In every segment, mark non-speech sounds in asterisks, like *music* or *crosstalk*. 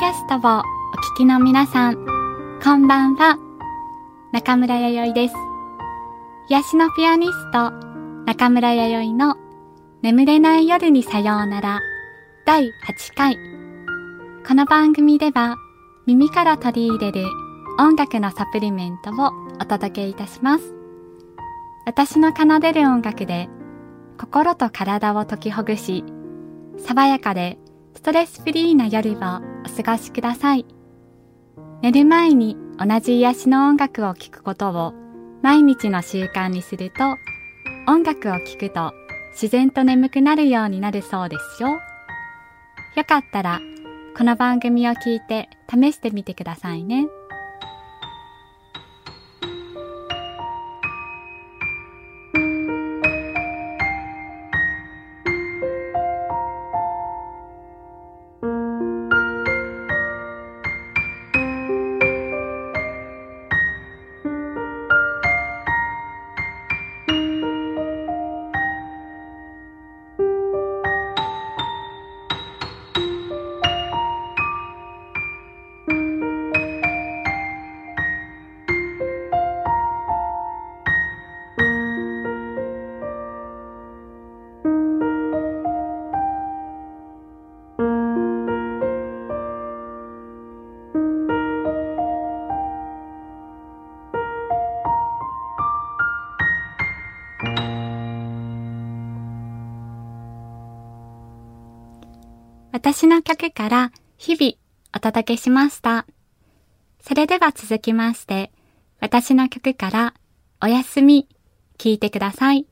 キャストをお聞きの皆さん、こんばんは。中村弥生です。癒しのピアニスト、中村弥生の眠れない夜にさようなら第8回。この番組では耳から取り入れる音楽のサプリメントをお届けいたします。私の奏でる音楽で心と体を解きほぐし、爽やかでストレスフリーな夜をお過ごしください。寝る前に同じ癒しの音楽を聴くことを毎日の習慣にすると、音楽を聴くと自然と眠くなるようになるそうですよ。よかったら、この番組を聞いて試してみてくださいね。私の曲から日々お届けしました。それでは続きまして、私の曲からおやすみ聴いてください。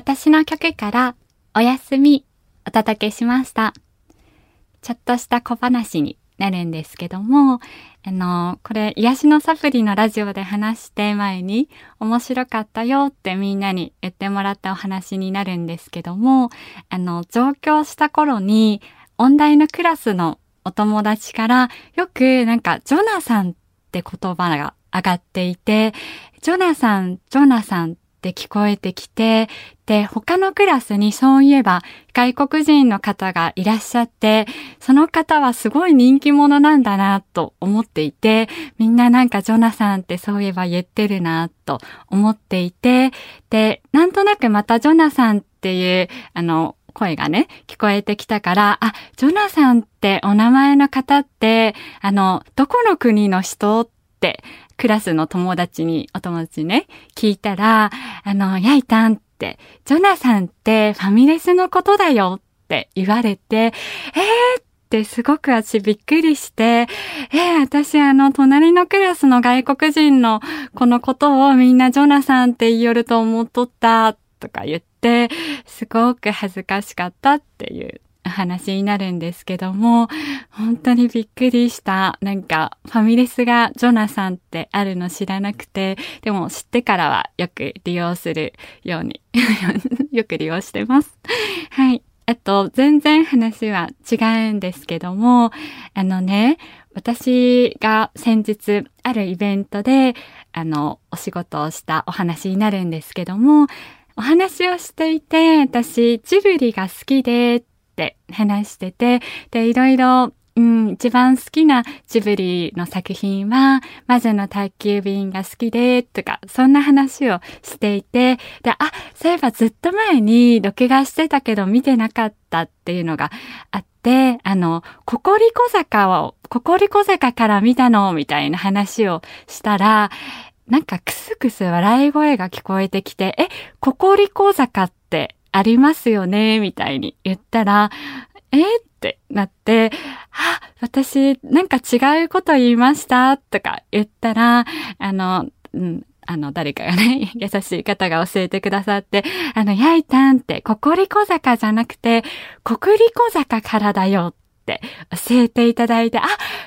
私の曲からおやすみお届けしました。ちょっとした小話になるんですけども、あの、これ癒しのサプリのラジオで話して前に面白かったよってみんなに言ってもらったお話になるんですけども、あの、上京した頃に音大のクラスのお友達からよくなんかジョナサンって言葉が上がっていて、ジョナサン、ジョナサンって聞こえてきて、で、他のクラスにそういえば外国人の方がいらっしゃって、その方はすごい人気者なんだなと思っていて、みんななんかジョナサンってそういえば言ってるなと思っていて、で、なんとなくまたジョナサンっていう、あの、声がね、聞こえてきたから、あ、ジョナサンってお名前の方って、あの、どこの国の人ってクラスの友達に、お友達にね、聞いたら、あの、やいたんって、ジョナサンってファミレスのことだよって言われて、えーってすごく私びっくりして、えー、私あの、隣のクラスの外国人のこのことをみんなジョナサンって言いよると思っとったとか言って、すごく恥ずかしかったっていう話になるんですけども、本当にびっくりした。なんか、ファミレスがジョナサンってあるの知らなくて、でも知ってからはよく利用するように *laughs* よく利用してます。はい。あと、全然話は違うんですけども、あのね、私が先日あるイベントで、あの、お仕事をしたお話になるんですけども、お話をしていて、私、ジブリが好きで、って話してて、で、いろいろ、うん、一番好きなジブリの作品は、魔女の宅急便が好きで、とか、そんな話をしていて、で、あ、そういえばずっと前に録画してたけど見てなかったっていうのがあって、あの、ココリコ坂を、ココリコ坂から見たのみたいな話をしたら、なんかクスクス笑い声が聞こえてきて、え、ココリコ坂ってありますよね、みたいに言ったら、えってなって、あ、私、なんか違うこと言いましたとか言ったら、あの、うん、あの、誰かがね、*laughs* 優しい方が教えてくださって、あの、やいたんって、ココリコ坂じゃなくて、コクリコ坂からだよって教えていただいて、あ、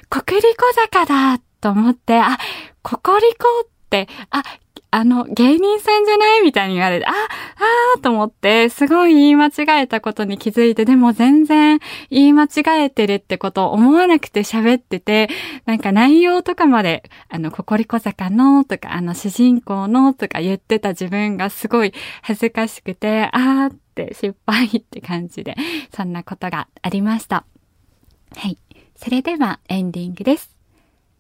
コクリコ坂だと思って、あ、ココリコって、あ、あの、芸人さんじゃないみたいに言われて、あ、あーと思って、すごい言い間違えたことに気づいて、でも全然言い間違えてるってことを思わなくて喋ってて、なんか内容とかまで、あの、ココリコ坂のとか、あの、主人公のとか言ってた自分がすごい恥ずかしくて、あーって失敗って感じで、そんなことがありました。はい。それではエンディングです。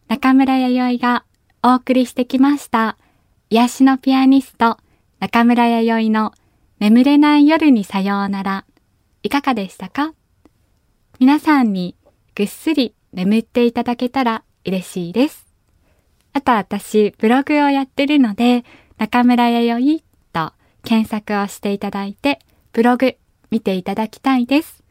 中村弥生がお送りしてきました。癒しのピアニスト、中村弥生の眠れない夜にさようなら、いかがでしたか？皆さんにぐっすり眠っていただけたら嬉しいです。あと私、ブログをやってるので、中村弥生と検索をしていただいて、ブログ見ていただきたいです。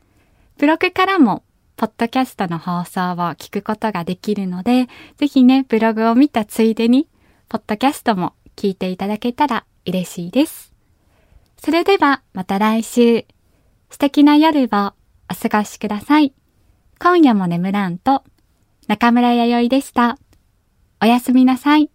ブログからも、ポッドキャストの放送を聞くことができるので、ぜひね、ブログを見たついでに、ポッドキャストも聞いていただけたら嬉しいです。それではまた来週、素敵な夜をお過ごしください。今夜も眠らんと、中村弥生でした。おやすみなさい。